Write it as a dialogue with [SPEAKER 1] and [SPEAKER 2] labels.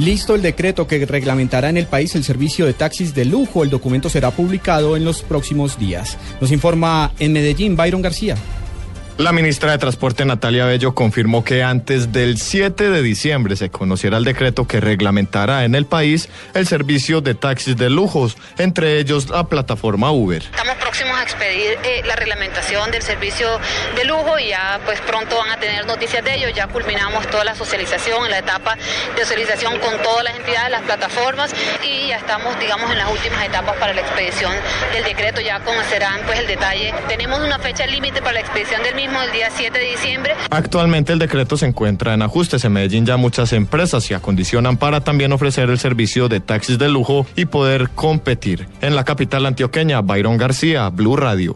[SPEAKER 1] Listo el decreto que reglamentará en el país el servicio de taxis de lujo. El documento será publicado en los próximos días. Nos informa en Medellín Byron García.
[SPEAKER 2] La ministra de Transporte Natalia Bello confirmó que antes del 7 de diciembre se conociera el decreto que reglamentará en el país el servicio de taxis de lujos, entre ellos la plataforma Uber.
[SPEAKER 3] Estamos próximos a expedir eh, la reglamentación del servicio de lujo y ya pues pronto van a tener noticias de ello. Ya culminamos toda la socialización, en la etapa de socialización con todas las entidades, las plataformas y ya estamos digamos en las últimas etapas para la expedición del decreto. Ya conocerán pues el detalle. Tenemos una fecha límite para la expedición del mismo el día 7 de diciembre.
[SPEAKER 2] Actualmente el decreto se encuentra en ajustes. En Medellín ya muchas empresas se acondicionan para también ofrecer el servicio de taxis de lujo y poder competir. En la capital antioqueña, Byron García, Blue Radio.